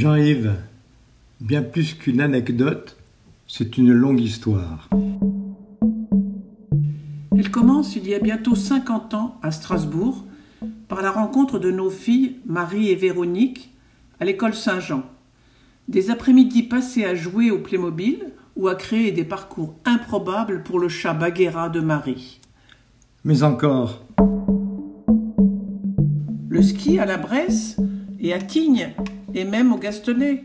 Jean-Yves, bien plus qu'une anecdote, c'est une longue histoire. Elle commence il y a bientôt 50 ans à Strasbourg par la rencontre de nos filles Marie et Véronique à l'école Saint-Jean. Des après-midi passés à jouer au Playmobil ou à créer des parcours improbables pour le chat Baguera de Marie. Mais encore. Le ski à la Bresse et à Tignes et même au Gastonnet.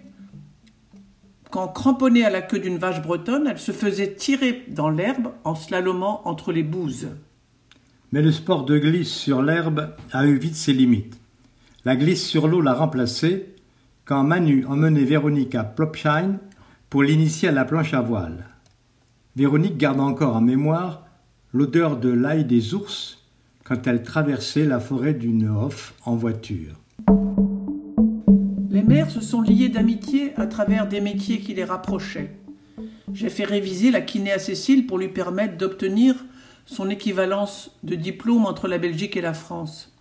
Quand cramponnée à la queue d'une vache bretonne, elle se faisait tirer dans l'herbe en slalomant entre les bouses. Mais le sport de glisse sur l'herbe a eu vite ses limites. La glisse sur l'eau l'a remplacée quand Manu emmenait Véronique à Plopsheim pour l'initier à la planche à voile. Véronique garde encore en mémoire l'odeur de l'ail des ours quand elle traversait la forêt du Nehof en voiture. Les mères se sont liées d'amitié à travers des métiers qui les rapprochaient. J'ai fait réviser la kiné à Cécile pour lui permettre d'obtenir son équivalence de diplôme entre la Belgique et la France.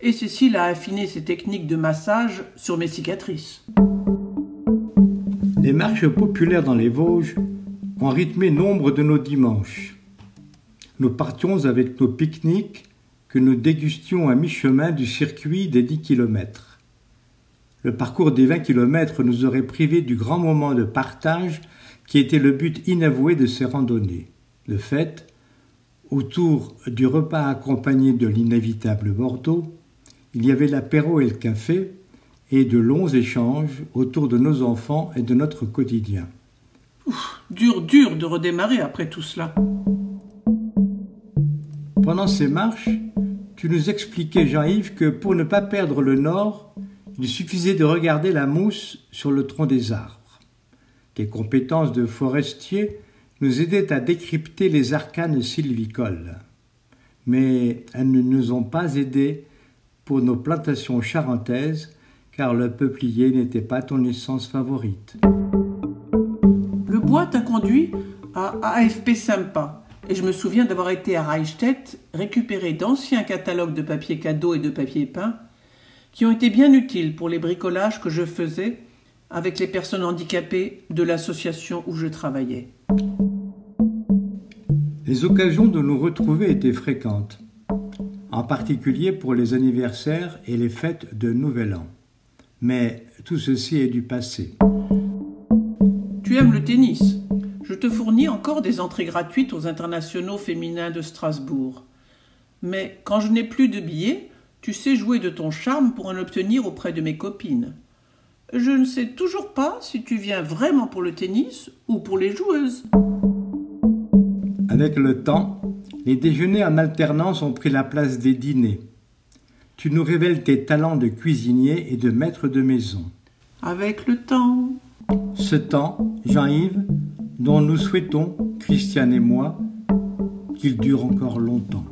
Et Cécile a affiné ses techniques de massage sur mes cicatrices. Les marches populaires dans les Vosges ont rythmé nombre de nos dimanches. Nous partions avec nos pique-niques que nous dégustions à mi-chemin du circuit des 10 kilomètres. Le parcours des 20 kilomètres nous aurait privés du grand moment de partage qui était le but inavoué de ces randonnées. De fait, autour du repas accompagné de l'inévitable Bordeaux, il y avait l'apéro et le café, et de longs échanges autour de nos enfants et de notre quotidien. dur, dur de redémarrer après tout cela. Pendant ces marches, tu nous expliquais, Jean-Yves, que pour ne pas perdre le nord, il suffisait de regarder la mousse sur le tronc des arbres. Tes compétences de forestier nous aidaient à décrypter les arcanes sylvicoles. Mais elles ne nous ont pas aidés pour nos plantations charentaises, car le peuplier n'était pas ton essence favorite. Le bois t'a conduit à AFP Sympa, et je me souviens d'avoir été à Reichstätt récupérer d'anciens catalogues de papier cadeau et de papier peint qui ont été bien utiles pour les bricolages que je faisais avec les personnes handicapées de l'association où je travaillais. Les occasions de nous retrouver étaient fréquentes, en particulier pour les anniversaires et les fêtes de Nouvel An. Mais tout ceci est du passé. Tu aimes le tennis Je te fournis encore des entrées gratuites aux internationaux féminins de Strasbourg. Mais quand je n'ai plus de billets, tu sais jouer de ton charme pour en obtenir auprès de mes copines. Je ne sais toujours pas si tu viens vraiment pour le tennis ou pour les joueuses. Avec le temps, les déjeuners en alternance ont pris la place des dîners. Tu nous révèles tes talents de cuisinier et de maître de maison. Avec le temps. Ce temps, Jean-Yves, dont nous souhaitons, Christiane et moi, qu'il dure encore longtemps.